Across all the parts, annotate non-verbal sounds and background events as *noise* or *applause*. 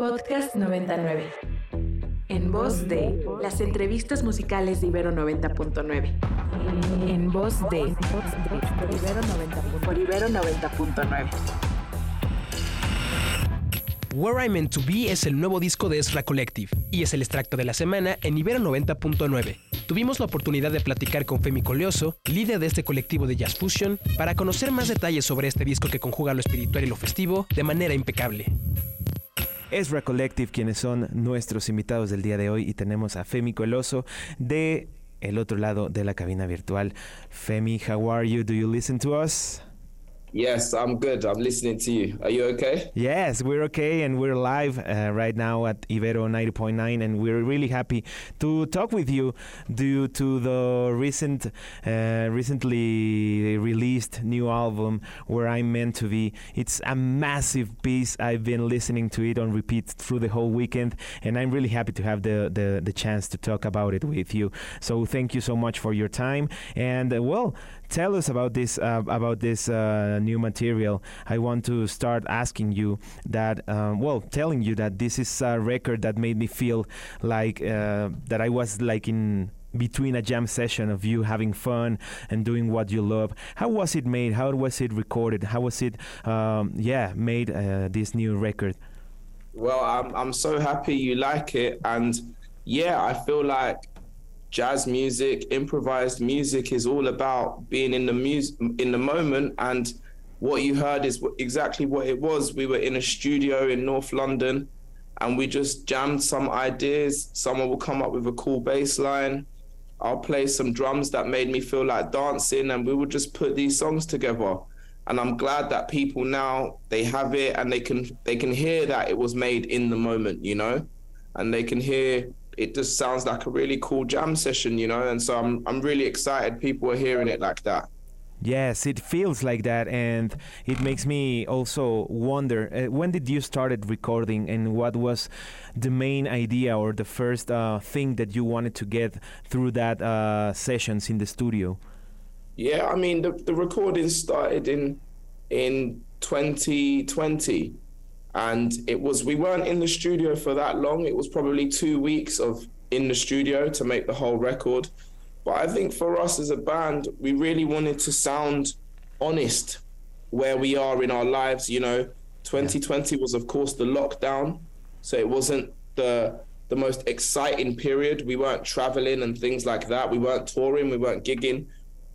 Podcast 99. En voz de las entrevistas musicales de Ibero 90.9. En voz de por Ibero 90.9. Where I Meant to Be es el nuevo disco de Ezra Collective y es el extracto de la semana en Ibero 90.9. Tuvimos la oportunidad de platicar con Femi Coleoso, líder de este colectivo de Jazz Fusion, para conocer más detalles sobre este disco que conjuga lo espiritual y lo festivo de manera impecable. Ezra Collective, quienes son nuestros invitados del día de hoy, y tenemos a Femi Coleoso de el otro lado de la cabina virtual. Femi, how are you? Do you listen to us? Yes, I'm good. I'm listening to you. Are you okay? Yes, we're okay, and we're live uh, right now at Ibero 90.9, and we're really happy to talk with you due to the recent, uh, recently released new album "Where I'm Meant to Be." It's a massive piece. I've been listening to it on repeat through the whole weekend, and I'm really happy to have the the, the chance to talk about it with you. So thank you so much for your time, and uh, well, tell us about this uh, about this uh, new material. I want to start asking you that, um, well, telling you that this is a record that made me feel like uh, that I was like in between a jam session of you having fun and doing what you love. How was it made? How was it recorded? How was it, um, yeah, made uh, this new record? Well, I'm I'm so happy you like it, and yeah, I feel like jazz music, improvised music is all about being in the music in the moment and what you heard is exactly what it was. We were in a studio in North London and we just jammed some ideas. Someone will come up with a cool bass line. I'll play some drums that made me feel like dancing and we would just put these songs together. And I'm glad that people now they have it and they can they can hear that it was made in the moment, you know? And they can hear it just sounds like a really cool jam session, you know. And so I'm I'm really excited people are hearing it like that. Yes, it feels like that, and it makes me also wonder uh, when did you started recording, and what was the main idea or the first uh, thing that you wanted to get through that uh, sessions in the studio? Yeah, I mean the the recording started in in 2020 and it was we weren't in the studio for that long. It was probably two weeks of in the studio to make the whole record. But i think for us as a band we really wanted to sound honest where we are in our lives you know. 2020 was of course the lockdown. So it wasn't the the most exciting period. We weren't traveling and things like that. We weren't touring. We weren't gigging.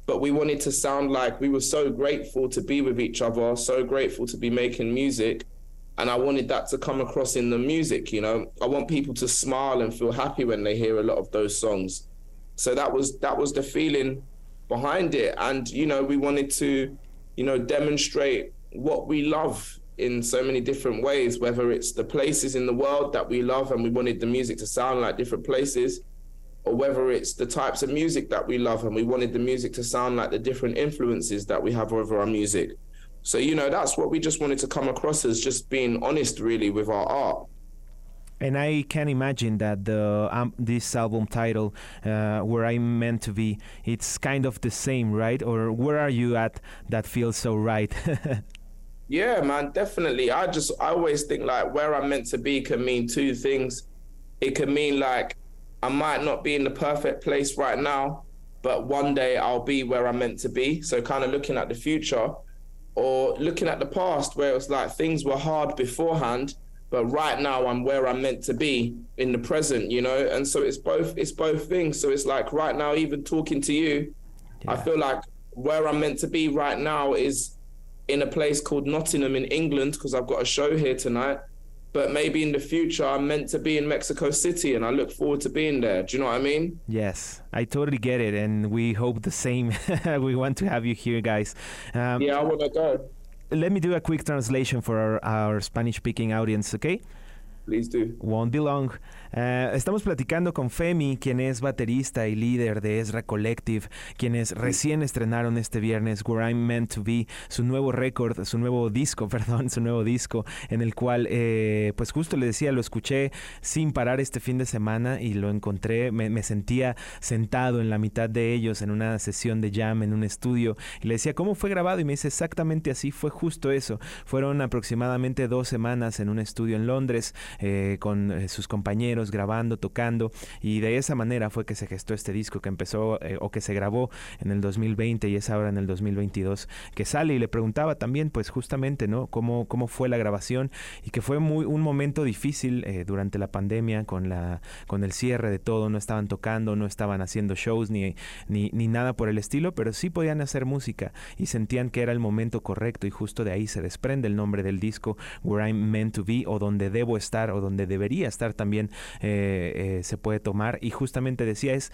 But we wanted to sound like we were so grateful to be with each other so grateful to be making music and I wanted that to come across in the music. You know, I want people to smile and feel happy when they hear a lot of those songs. So that was that was the feeling behind it, and you know, we wanted to, you know, demonstrate what we love in so many different ways. Whether it's the places in the world that we love, and we wanted the music to sound like different places. Or whether it's the types of music that we love, and we wanted the music to sound like the different influences that we have over our music. So, you know, that's what we just wanted to come across as just being honest, really, with our art. And I can imagine that the um, this album title, uh, "Where I'm Meant to Be," it's kind of the same, right? Or where are you at that feels so right? *laughs* yeah, man, definitely. I just I always think like where I'm meant to be can mean two things. It can mean like I might not be in the perfect place right now, but one day I'll be where I'm meant to be. So kind of looking at the future or looking at the past where it was like things were hard beforehand but right now I'm where I'm meant to be in the present, you know. And so it's both it's both things. So it's like right now, even talking to you, yeah. I feel like where I'm meant to be right now is in a place called Nottingham in England because I've got a show here tonight. But maybe in the future, I'm meant to be in Mexico City, and I look forward to being there. Do you know what I mean? Yes, I totally get it, and we hope the same. *laughs* we want to have you here, guys. Um, yeah, I want to go. Let me do a quick translation for our, our Spanish speaking audience, okay? Please do. Won't be long. Uh, estamos platicando con Femi, quien es baterista y líder de Ezra Collective, quienes recién estrenaron este viernes Where I'm Meant to Be, su nuevo récord, su nuevo disco, *laughs* perdón, su nuevo disco, en el cual, eh, pues justo le decía, lo escuché sin parar este fin de semana y lo encontré, me, me, sentía sentado en la mitad de ellos en una sesión de jam en un estudio y le decía, ¿cómo fue grabado? Y me dice, exactamente así, fue justo eso. Fueron aproximadamente dos semanas en un estudio en Londres eh, con eh, sus compañeros, grabando, tocando, y de esa manera fue que se gestó este disco que empezó o que se grabó en el 2020 y es ahora en el 2022 que sale. Y le preguntaba también pues justamente, ¿no? Cómo, cómo fue la grabación y que fue muy un momento difícil durante la pandemia con la con el cierre de todo, no estaban tocando, no estaban haciendo shows ni, ni, ni nada por el estilo, pero sí podían hacer música y sentían que era el momento correcto y justo de ahí se desprende el nombre del disco Where I'm Meant to Be o donde debo estar o donde debería estar también eh, eh, se puede tomar y justamente decía es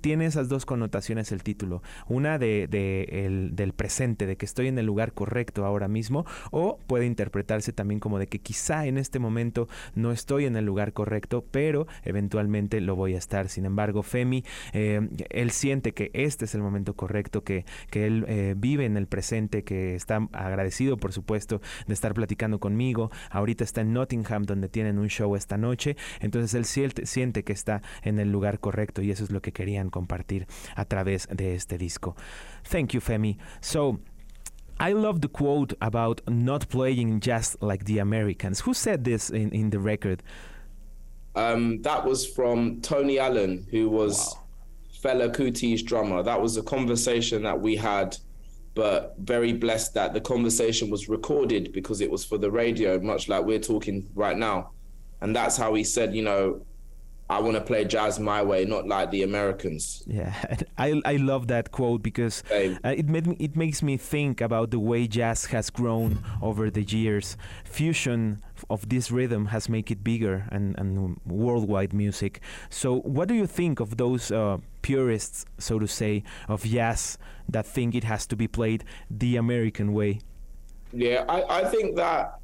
tiene esas dos connotaciones el título una de, el, del presente de que estoy en el lugar correcto ahora mismo o puede interpretarse también como de que quizá en este momento no estoy en el lugar correcto pero eventualmente lo voy a estar sin embargo Femi eh, él siente que este es el momento correcto que, que él vive en el presente que está agradecido por supuesto de estar platicando conmigo. Ahorita está en Nottingham donde tienen un show esta noche. Entonces él siente que está en el lugar correcto y eso es lo que querían compartir a través de este disco. Thank you, Femi. So, I love the quote about not playing just like the Americans. Who said this in, in the record? Um, that was from Tony Allen, who was wow. Fela Kuti's drummer. That was a conversation that we had but very blessed that the conversation was recorded because it was for the radio, much like we're talking right now. And that's how he said, you know, I want to play jazz my way, not like the Americans. Yeah, *laughs* I, I love that quote because uh, it made me, it makes me think about the way jazz has grown over the years. Fusion of this rhythm has made it bigger and, and worldwide music. So, what do you think of those uh, purists, so to say, of jazz that think it has to be played the American way? Yeah, I, I think that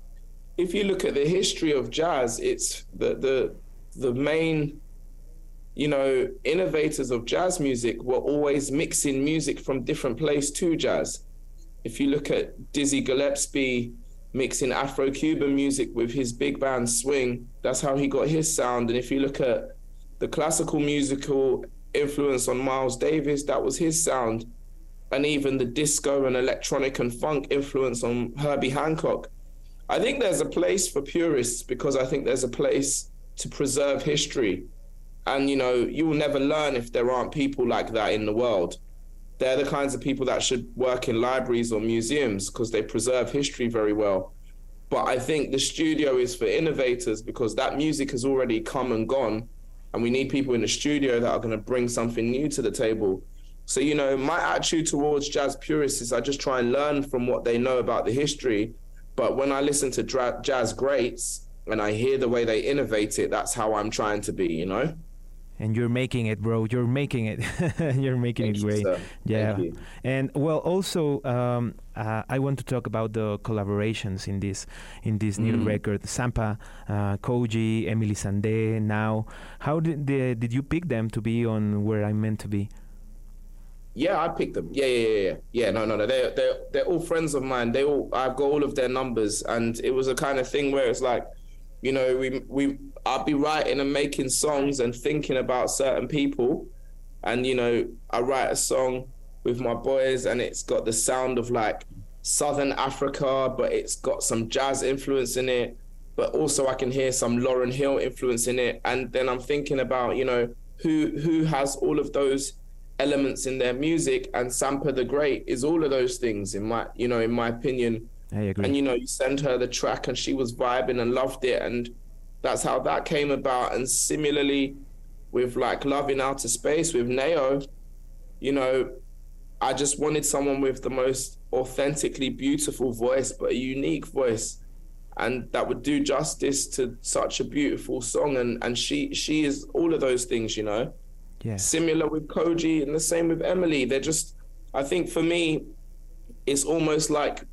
if you look at the history of jazz, it's the the the main you know innovators of jazz music were always mixing music from different place to jazz. If you look at dizzy gillespie mixing afro-cuban music with his big band swing that's how he got his sound. And if you look at the classical musical influence on miles davis that was his sound. And even the disco and electronic and funk influence on herbie hancock. I think there's a place for purists because i think there's a place to preserve history. And, you know, you will never learn if there aren't people like that in the world. They're the kinds of people that should work in libraries or museums because they preserve history very well. But I think the studio is for innovators because that music has already come and gone. And we need people in the studio that are going to bring something new to the table. So, you know, my attitude towards jazz purists is I just try and learn from what they know about the history. But when I listen to dra- jazz greats, and I hear the way they innovate it, that's how I'm trying to be, you know? and you're making it, bro. You're making it. *laughs* you're making Thank it great. You, yeah. And well, also, um, uh, I want to talk about the collaborations in this in this mm. new record. Sampa, uh, Koji, Emily Sandé. Now, how did the, did you pick them to be on where I'm meant to be? Yeah, I picked them. Yeah, yeah, yeah, yeah. No, no, no. They're they're they're all friends of mine. They all I've got all of their numbers, and it was a kind of thing where it's like you know, we we I'll be writing and making songs and thinking about certain people, and you know, I write a song with my boys, and it's got the sound of like Southern Africa, but it's got some jazz influence in it, but also I can hear some Lauren Hill influence in it, and then I'm thinking about you know who who has all of those elements in their music, and Sampa the Great is all of those things in my you know in my opinion I agree. And you know, you send her the track and she was vibing and loved it. And that's how that came about. And similarly, with like Love in Outer Space with Neo, you know, I just wanted someone with the most authentically beautiful voice, but a unique voice. And that would do justice to such a beautiful song. And and she she is all of those things, you know. Yeah. Similar with Koji and the same with Emily. They're just I think for me, it's almost like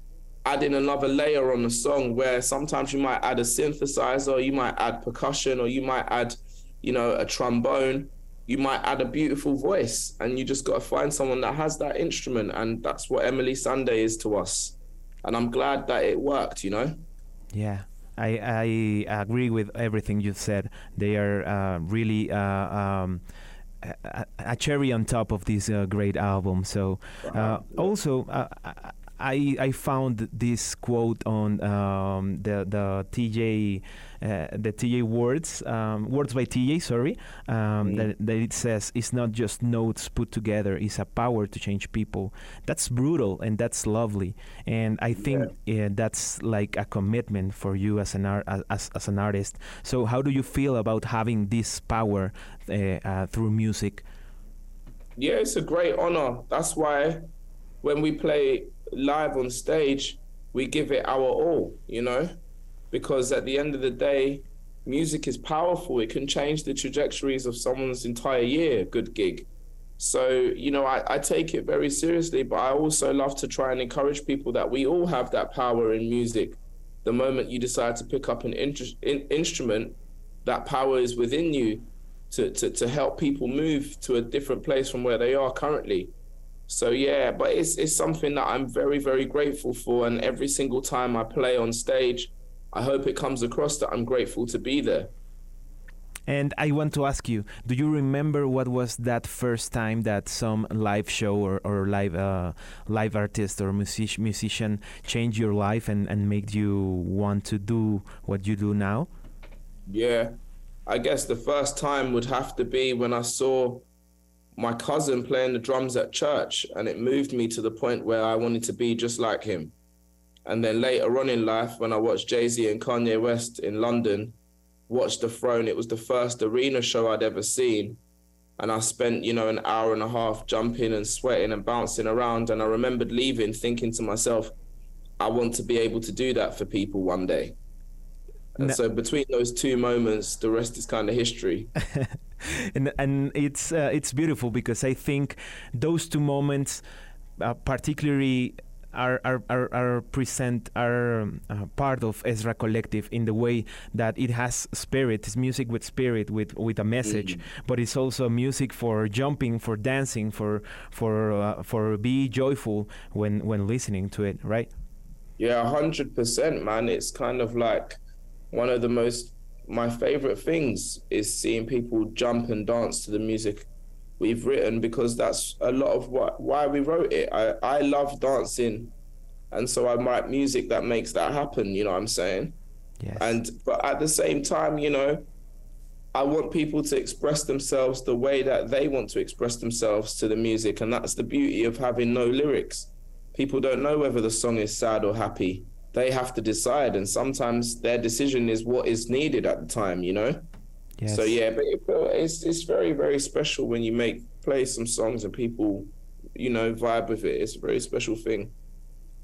adding another layer on the song where sometimes you might add a synthesizer, you might add percussion, or you might add, you know, a trombone. You might add a beautiful voice, and you just got to find someone that has that instrument, and that's what Emily Sunday is to us. And I'm glad that it worked, you know. Yeah. I, I agree with everything you said. They are uh, really uh, um, a, a, cherry on top of this uh, great album. So, uh, also, uh, I I found this quote on um, the the TJ uh, the TJ words um, words by TJ sorry um, Mm. that, that it says it's not just notes put together it's a power to change people. That's brutal and that's lovely. And I think uh, that's like a commitment for you as an art as, as an artist. So how do you feel about having this power uh, uh, through music? Yeah, it's a great honor. That's why when we play live on stage, we give it our all, you know? Because at the end of the day, music is powerful. It can change the trajectories of someone's entire year, good gig. So, you know, I, I take it very seriously, but I also love to try and encourage people that we all have that power in music. The moment you decide to pick up an in- instrument, that power is within you to, to, to help people move to a different place from where they are currently. So yeah, but it's it's something that I'm very very grateful for, and every single time I play on stage, I hope it comes across that I'm grateful to be there. And I want to ask you, do you remember what was that first time that some live show or, or live uh, live artist or music, musician changed your life and, and made you want to do what you do now? Yeah, I guess the first time would have to be when I saw my cousin playing the drums at church, and it moved me to the point where I wanted to be just like him. And then later on in life, when I watched Jay Z and Kanye West in London, watched The Throne, it was the first arena show I'd ever seen. And I spent, you know, an hour and a half jumping and sweating and bouncing around. And I remembered leaving thinking to myself, I want to be able to do that for people one day. And No- so between those two moments, the rest is kind of history. *laughs* and and it's uh, it's beautiful because I think those two moments, uh, particularly. Are, are, are, are present are um, uh, part of Ezra Collective in the way that it has spirit, it's music with spirit, with with a message, but it's also music for jumping, for dancing, for for uh, for be joyful when when listening to it, right? Yeah, hundred percent, man. It's kind of like one of the most my favorite things is seeing people jump and dance to the music we've written because that's a lot of what why we wrote it. I I love dancing, and so I write music that makes that happen. You know what I'm saying? Yes. And but at the same time, you know, I want people to express themselves the way that they want to express themselves to the music, and that's the beauty of having no lyrics. People don't know whether the song is sad or happy. They have to decide, and sometimes their decision is what is needed at the time. You know. yes. So yeah, but it, it's it's very very special when you make play some songs and people, you know, vibe with it. It's a very special thing.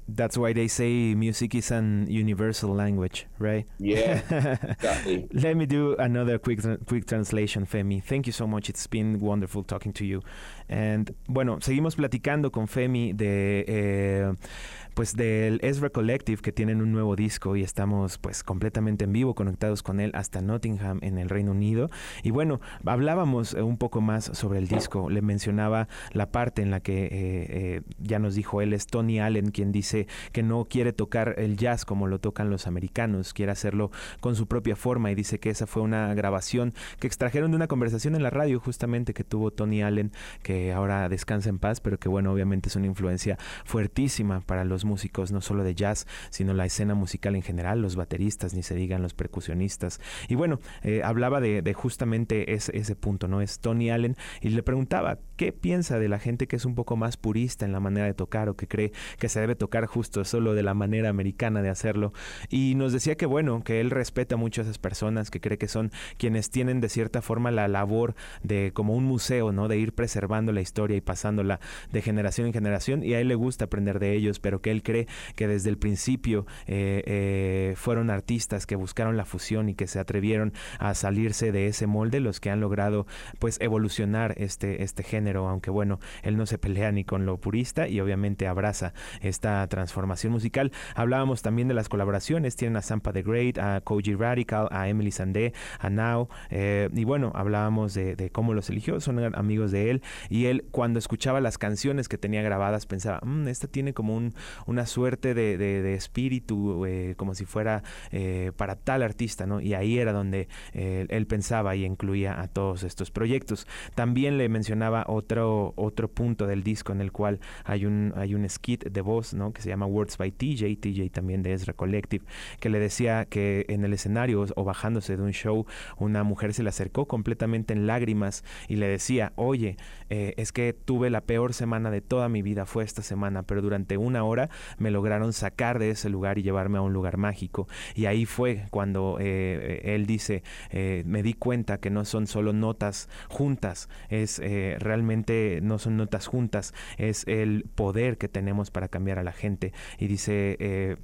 That's why they say music is an universal language, right? Yeah, *laughs* exactly. Let me do another quick quick translation, Femi. Thank you so much. It's been wonderful talking to you. And bueno, seguimos platicando con Femi de eh, pues del Ezra Collective que tienen un nuevo disco y estamos pues completamente en vivo conectados con él hasta Nottingham en el Reino Unido. Y bueno, hablábamos eh, un poco más sobre el disco. Le mencionaba la parte en la que eh, eh, ya nos dijo él es Tony Allen quien dice que no quiere tocar el jazz como lo tocan los americanos, quiere hacerlo con su propia forma y dice que esa fue una grabación que extrajeron de una conversación en la radio justamente que tuvo Tony Allen, que ahora descansa en paz, pero que bueno, obviamente es una influencia fuertísima para los músicos, no solo de jazz, sino la escena musical en general, los bateristas, ni se digan los percusionistas. Y bueno, eh, hablaba de, justamente ese punto, ¿no? Es Tony Allen y le preguntaba qué piensa de la gente que es un poco más purista en la manera de tocar o que cree que se debe tocar justo solo de la manera americana de hacerlo. Y nos decía que bueno, que él respeta mucho a esas personas, que cree que son quienes tienen de cierta forma la labor de como un museo, ¿no? De ir preservando la historia y pasándola de generación en generación y a él le gusta aprender de ellos, pero que él cree que desde el principio eh, eh, fueron artistas que buscaron la fusión y que se atrevieron a salirse de ese molde los que han logrado pues evolucionar este, este género, aunque bueno, él no se pelea ni con lo purista y obviamente abraza esta transformación musical. Hablábamos también de las colaboraciones, tienen a Sampa the Great, a Koji Radical, a Emily Sandé, a Now, eh, y bueno, hablábamos de, cómo los eligió, son amigos de él, y él cuando escuchaba las canciones que tenía grabadas pensaba, "Mm, esta tiene como un, una suerte de, espíritu, eh, como si fuera eh, para tal artista, ¿no? Y ahí era donde él pensaba y incluía a todos estos proyectos. También le mencionaba otro, otro punto del disco en el cual hay un, hay un skit de voz, ¿no? Que se llama Words by TJ, TJ también de Ezra Collective, que le decía que en el escenario o bajándose de un show, una mujer se le acercó completamente en lágrimas y le decía, oye, eh, es que tuve la peor semana de toda mi vida, fue esta semana, pero durante una hora me lograron sacar de ese lugar y llevarme a un lugar mágico. Y ahí fue cuando eh, él dice, eh, me di cuenta que no son solo notas juntas, es realmente no son notas juntas, es el poder que tenemos para cambiar a la gente. Y dice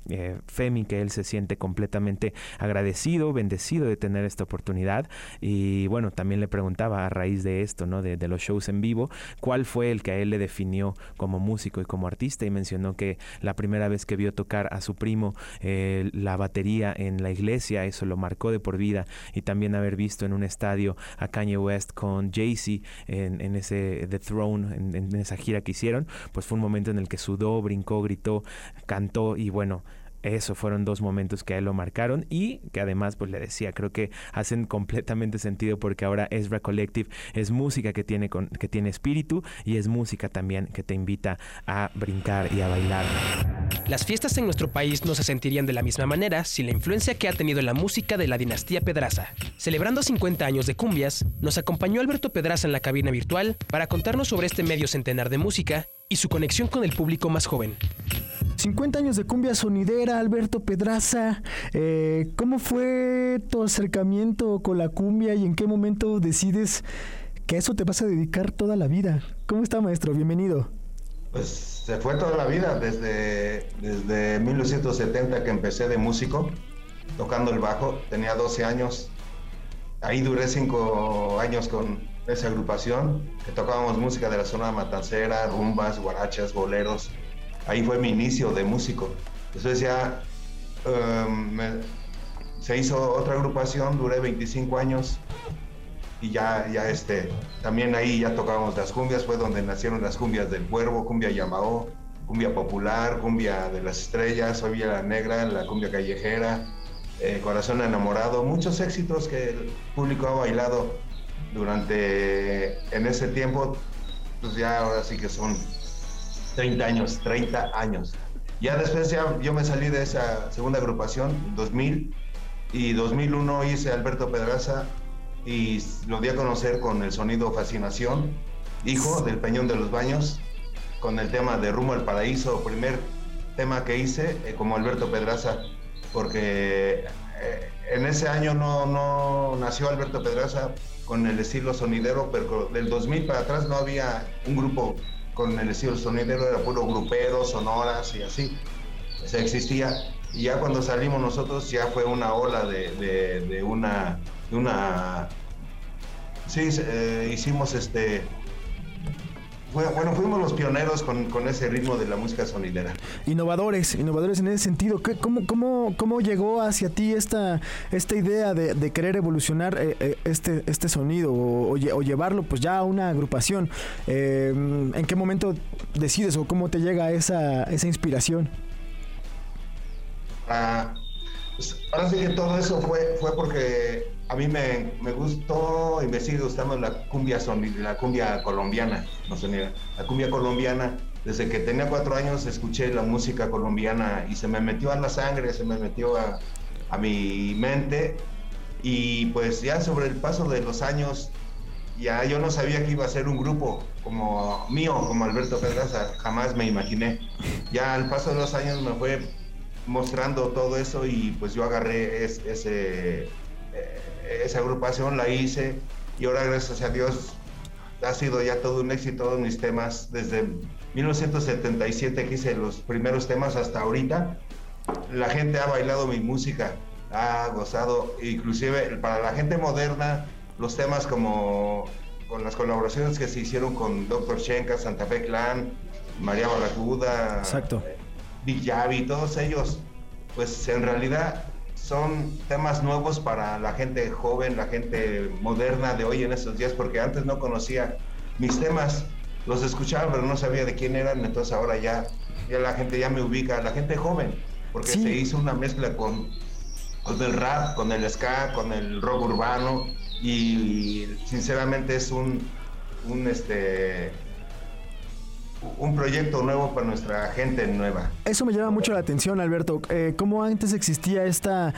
Femi que él se siente completamente agradecido, bendecido de tener esta oportunidad. Y bueno, también le preguntaba a raíz de esto, ¿no? De, de los shows en vivo, cuál fue el que a él le definió como músico y como artista y mencionó que la primera vez que vio tocar a su primo eh, la batería en la iglesia, eso lo marcó de por vida y también haber visto en un estadio a Kanye West con Jay-Z en, ese The Throne, en, esa gira que hicieron, pues fue un momento en el que sudó, brincó, gritó, cantó y bueno, eso fueron dos momentos que a él lo marcaron y que además pues le decía creo que hacen completamente sentido porque ahora Ezra Collective es música que tiene que tiene espíritu y es música también que te invita a brincar y a bailar. Las fiestas en nuestro país no se sentirían de la misma manera sin la influencia que ha tenido la música de la dinastía Pedraza. Celebrando 50 años de cumbias, nos acompañó Alberto Pedraza en la cabina virtual para contarnos sobre este medio centenar de música y su conexión con el público más joven. 50 años de cumbia sonidera, Alberto Pedraza. Eh, ¿Cómo fue tu acercamiento con la cumbia y en qué momento decides que eso te vas a dedicar toda la vida? ¿Cómo está, maestro? Bienvenido. Pues se fue toda la vida, desde, desde 1970 que empecé de músico, tocando el bajo. Tenía 12 años. Ahí duré 5 años con esa agrupación, que tocábamos música de la zona matancera, rumbas, guarachas, boleros ahí fue mi inicio de músico. Entonces ya em, se hizo otra agrupación, duré 25 años y ya, ya este, también ahí ya tocábamos las cumbias, fue donde nacieron las cumbias del Cuervo, cumbia Yamao, cumbia popular, cumbia de las estrellas, hoy la negra, la cumbia callejera, eh, corazón enamorado, muchos éxitos que el público ha bailado durante, en ese tiempo, pues ya ahora sí que son 30 años, 30 años. Ya después ya yo me salí de esa segunda agrupación, 2000, y 2001 hice Alberto Pedraza y lo di a conocer con el sonido Fascinación, hijo del Peñón de los Baños, con el tema de Rumbo al Paraíso, primer tema que hice eh, como Alberto Pedraza, porque eh, en ese año no, no nació Alberto Pedraza con el estilo sonidero, pero del 2000 para atrás no había un grupo con el estilo sonidero era puro grupero, sonoras y así. O sea, existía. Y ya cuando salimos nosotros ya fue una ola de, de, una, de una... Sí, eh, hicimos este bueno, fuimos los pioneros con, ese ritmo de la música sonidera. Innovadores, innovadores en ese sentido. cómo, cómo, ¿Cómo llegó hacia ti esta, esta idea de, querer evolucionar eh, eh, este, este sonido o, llevarlo pues ya a una agrupación? Eh, ¿En qué momento decides o cómo te llega esa, esa inspiración? Ah, pues, ahora sí que todo eso fue, fue porque a mí me, me, gustó y me sigue gustando la cumbia la cumbia colombiana, no sé, la cumbia colombiana. Desde que tenía cuatro años escuché la música colombiana y se me metió a la sangre, se me metió a, a mi mente y pues ya sobre el paso de los años ya yo no sabía que iba a ser un grupo como mío, como Alberto Pedraza, jamás me imaginé. Ya al paso de los años me fue mostrando todo eso y pues yo agarré ese, esa agrupación, la hice y ahora gracias a Dios ha sido ya todo un éxito todos mis temas desde 1977 que hice los primeros temas hasta ahorita. La gente ha bailado mi música, ha gozado, inclusive para la gente moderna, los temas como con las colaboraciones que se hicieron con Dr. Shenka, Santa Fe Clan, María Barracuda, Exacto. Big Javi, todos ellos, pues en realidad son temas nuevos para la gente joven, la gente moderna de hoy en estos días, porque antes no conocía mis temas, los escuchaba pero no sabía de quién eran, entonces ahora ya, ya la gente ya me ubica, la gente joven, porque se hizo una mezcla con, con el rap, con el ska, con el rock urbano, y, sinceramente es un un este un proyecto nuevo para nuestra gente nueva. Eso me llama mucho la atención, Alberto. Eh, ¿Cómo antes existía esta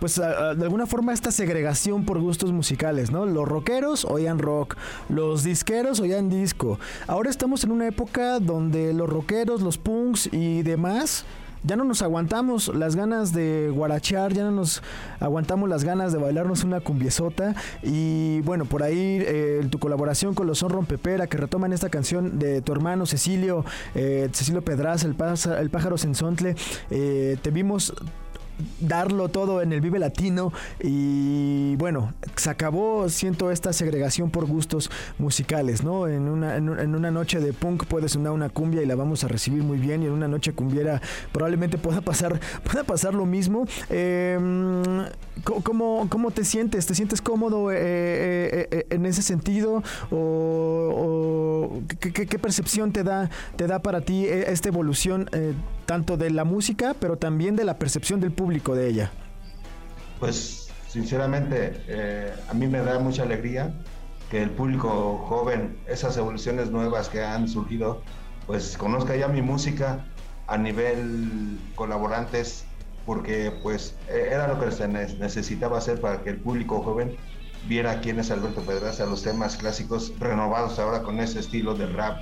pues de alguna forma esta segregación por gustos musicales, ¿no? Los rockeros oían rock, los disqueros oían disco. Ahora estamos en una época donde los rockeros, los punks y demás ya no nos aguantamos las ganas de guarachar, ya no nos aguantamos las ganas de bailarnos una cumbiesota. Y bueno, por ahí eh, tu colaboración con los Son Rompepera, que retoman esta canción de tu hermano Cecilio, eh, Cecilio Pedraz, el, el pájaro sensontle, eh, te vimos darlo todo en el Vive Latino y bueno, se acabó, siento, esta segregación por gustos musicales, ¿no? En una, en, una noche de punk puede sonar una cumbia y la vamos a recibir muy bien y en una noche cumbiera probablemente *laughs* pueda pasar, pueda pasar lo mismo. Em, ¿cómo, ¿Cómo te sientes? ¿Te sientes cómodo eh, eh, eh, en ese sentido? ¿O, qué, percepción te da, te da para ti esta evolución tanto de la música, pero también de la percepción del público de ella? Pues sinceramente, eh, a mí me da mucha alegría que el público joven, esas evoluciones nuevas que han surgido, pues conozca ya mi música a nivel colaborantes, porque pues e-, era lo que se necesitaba hacer para que el público joven viera quién es Alberto Pedraza, los temas clásicos renovados ahora con ese estilo del rap,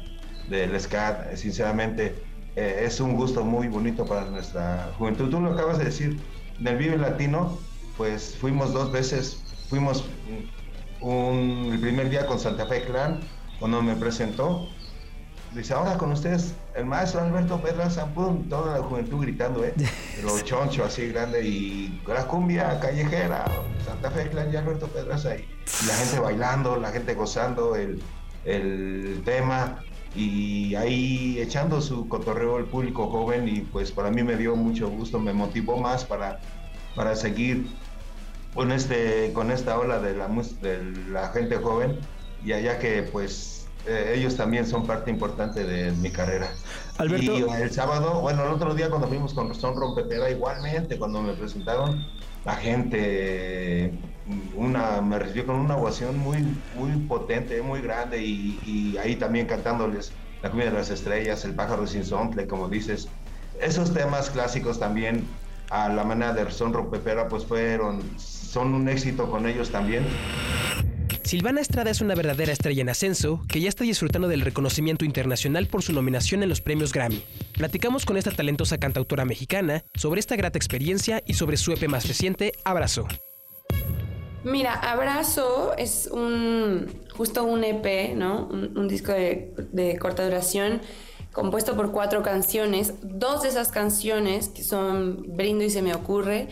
del ska, sinceramente eh, es un gusto muy bonito para nuestra juventud. Tú lo acabas de decir, del Vive Latino, pues fuimos dos veces, fuimos un, el primer día con Santa Fe Clan, cuando me presentó, dice, ahora con ustedes, el maestro Alberto Pedraza, toda la juventud gritando, ¿eh? *laughs* Lo choncho así grande y la cumbia callejera, Santa Fe Clan y Alberto Pedraza, y, y la gente bailando, la gente gozando el, el tema y ahí echando su cotorreo el público joven y pues para mí me dio mucho gusto, me motivó más para, para seguir con, este, con esta ola de la, de la gente joven y allá que pues eh, ellos también son parte importante de mi carrera. Alberto. Y el sábado, bueno, el otro día cuando fuimos con Son Rompepera, igualmente, cuando me presentaron, la gente una, me recibió con una ovación muy, muy potente, muy grande y, ahí también cantándoles La comida de las estrellas, El pájaro sin sontle, como dices. Esos temas clásicos también a la manera de Son Rompepera pues fueron, son un éxito con ellos también. Silvana Estrada es una verdadera estrella en ascenso que ya está disfrutando del reconocimiento internacional por su nominación en los premios Grammy. Platicamos con esta talentosa cantautora mexicana sobre esta grata experiencia y sobre su EP más reciente, Abrazo. Mira, Abrazo es un justo un EP, ¿no? Un, disco de, corta duración compuesto por cuatro canciones. Dos de esas canciones, que son Brindo y Se me ocurre,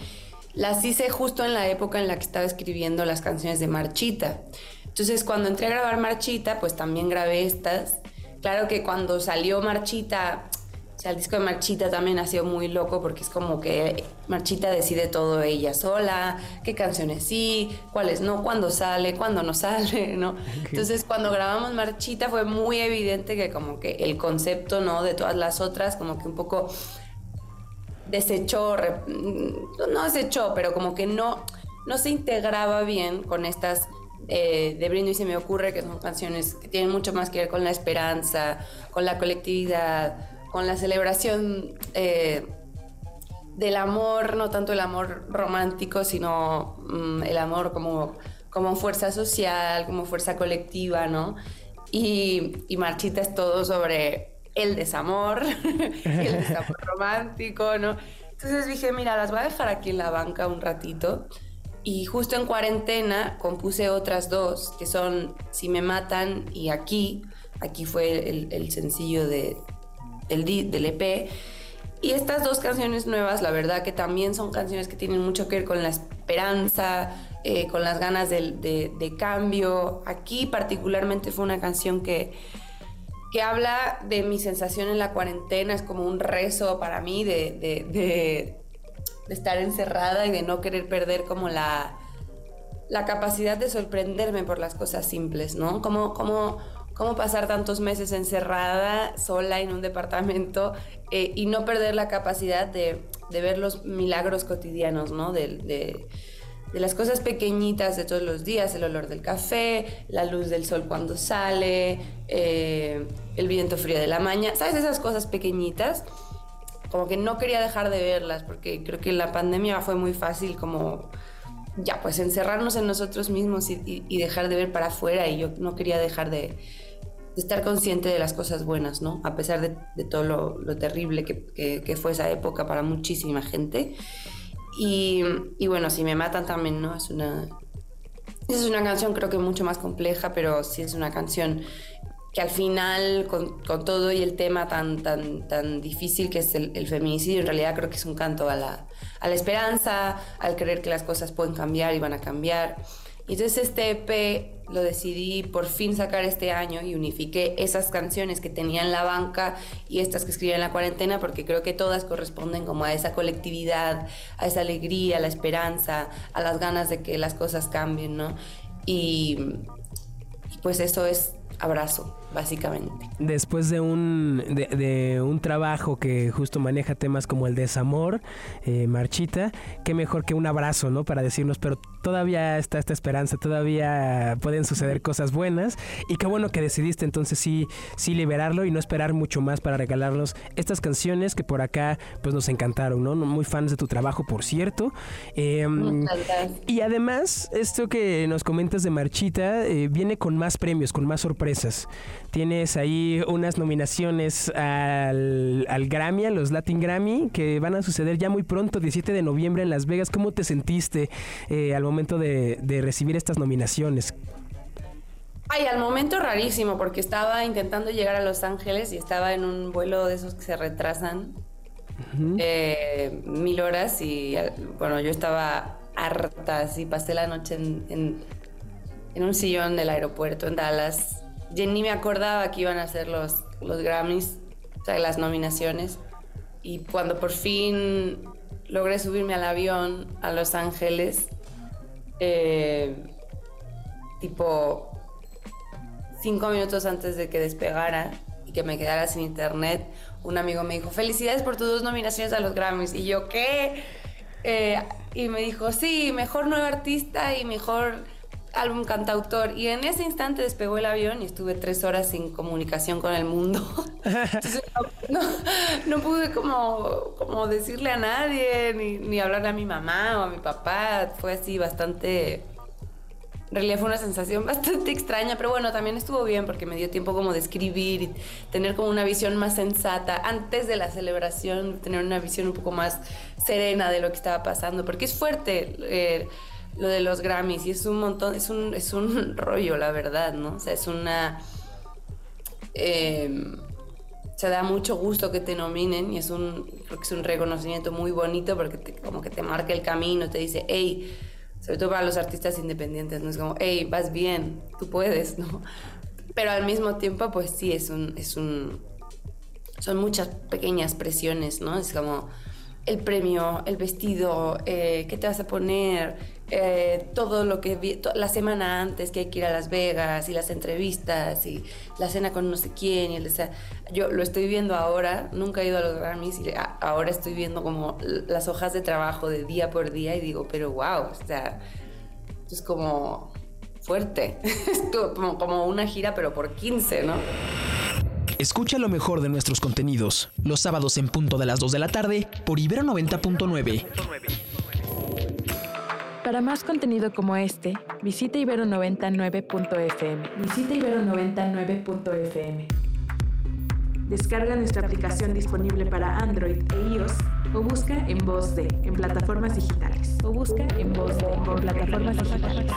las hice justo en la época en la que estaba escribiendo las canciones de Marchita. Entonces, cuando entré a grabar Marchita, pues también grabé estas. Claro que cuando salió Marchita, o sea, el disco de Marchita también ha sido muy loco porque es como que Marchita decide todo ella sola, qué canciones sí, cuáles no, cuándo sale, cuándo no *laughs* sale, ¿no? Entonces, cuando grabamos Marchita fue muy evidente que como que el concepto, ¿no? De todas las otras, como que un poco desechó, no desechó, pero como que no, no se integraba bien con estas eh, de Brindo y se me ocurre que son canciones que tienen mucho más que ver con la esperanza, con la colectividad, con la celebración eh, del amor, no tanto el amor romántico, sino mm, el amor como, como fuerza social, como fuerza colectiva, ¿no? Y, y Marchita es todo sobre el desamor, *laughs* el desamor *laughs* romántico, ¿no? Entonces dije, mira, las voy a dejar aquí en la banca un ratito. Y justo en cuarentena compuse otras dos, que son Si me matan y Aquí. Aquí fue el sencillo de, del, del EP. Y estas dos canciones nuevas, la verdad que también son canciones que tienen mucho que ver con la esperanza, eh, con las ganas de, de, cambio. Aquí particularmente fue una canción que, que habla de mi sensación en la cuarentena, es como un rezo para mí de, de estar encerrada y de no querer perder como la, la capacidad de sorprenderme por las cosas simples, ¿no? Como, como cómo pasar tantos meses encerrada, sola en un departamento eh, y no perder la capacidad de, ver los milagros cotidianos, ¿no? De, de las cosas pequeñitas de todos los días, el olor del café, la luz del sol cuando sale, eh, el viento frío de la mañana, ¿sabes? Esas cosas pequeñitas, como que no quería dejar de verlas, porque creo que la pandemia fue muy fácil como ya, pues encerrarnos en nosotros mismos y, dejar de ver para afuera y yo no quería dejar de, estar consciente de las cosas buenas, ¿no? A pesar de, todo lo, terrible que, fue esa época para muchísima gente. Y, bueno, si me matan también, ¿no? Es una, es una canción creo que mucho más compleja, pero sí es una canción que al final, con, todo y el tema tan, tan, tan difícil que es el, feminicidio, en realidad creo que es un canto a la, a la esperanza, al creer que las cosas pueden cambiar y van a cambiar. Entonces este EP lo decidí por fin sacar este año y unifiqué esas canciones que tenía en la banca y estas que escribí en la cuarentena porque creo que todas corresponden como a esa colectividad, a esa alegría, a la esperanza, a las ganas de que las cosas cambien, ¿no? Y pues eso es abrazo, básicamente. Después de un, de, un trabajo que justo maneja temas como el desamor, eh, Marchita, qué mejor que un abrazo, ¿no? Para decirnos, pero todavía está esta esperanza, todavía pueden suceder cosas buenas y qué bueno que decidiste entonces sí, sí liberarlo y no esperar mucho más para regalarnos estas canciones que por acá pues nos encantaron, ¿no? Muy fans de tu trabajo, por cierto. Em, y además, esto que nos comentas de Marchita eh, viene con más premios, con más sorpresas. Tienes ahí unas nominaciones al, Grammy, a los Latin Grammy, que van a suceder ya muy pronto, 17 de noviembre en Las Vegas. ¿Cómo te sentiste eh, al momento de, recibir estas nominaciones? Ay, al momento rarísimo, porque estaba intentando llegar a Los Ángeles y estaba en un vuelo de esos que se retrasan eh, mil horas y bueno, yo estaba harta, así pasé la noche en, en un sillón del aeropuerto en Dallas yo ni me acordaba que iban a ser los, los Grammys, o sea, las nominaciones. Y cuando por fin logré subirme al avión a Los Ángeles, eh, tipo cinco minutos antes de que despegara y que me quedara sin internet, un amigo me dijo, felicidades por tus dos nominaciones a los Grammys. Y yo, ¿qué? Eh, y me dijo, sí, mejor nuevo artista y mejor álbum cantautor. Y en ese instante despegó el avión y estuve tres horas sin comunicación con el mundo. *laughs* no, pude como, como decirle a nadie, ni, ni hablarle a mi mamá o a mi papá. Fue así bastante... En realidad fue una sensación bastante extraña, pero bueno, también estuvo bien porque me dio tiempo como de escribir y tener como una visión más sensata antes de la celebración, tener una visión un poco más serena de lo que estaba pasando, porque es fuerte. Eh, lo de los Grammys y es un montón, es un, es un *laughs* rollo, la verdad, ¿no? O sea, es una... Eh, se da mucho gusto que te nominen y es un, creo que es un reconocimiento muy bonito porque como que te marca el camino, te dice, hey, sobre todo para los artistas independientes, ¿no? Es como, hey, vas bien, tú puedes, ¿no? Pero al mismo tiempo, pues sí, es un, es un, son muchas pequeñas presiones, ¿no? Es como el premio, el vestido, eh, qué te vas a poner, eh, todo lo que vi, la semana antes que hay que ir a Las Vegas y las entrevistas y la cena con no sé quién y el, yo lo estoy viendo ahora, nunca he ido a los Grammys y ahora estoy viendo como las hojas de trabajo de día por día y digo, pero wow, o sea, es como fuerte, *laughs* es como, como una gira pero por 15, ¿no? Escucha lo mejor de nuestros contenidos los sábados en punto de las 2 de la tarde por Ibero 90.9. Para más contenido como este, visita ibero99.fm. Visita ibero99.fm. Descarga nuestra aplicación disponible para Android e iOS o busca en voz en plataformas digitales. O busca en voz en plataformas digitales.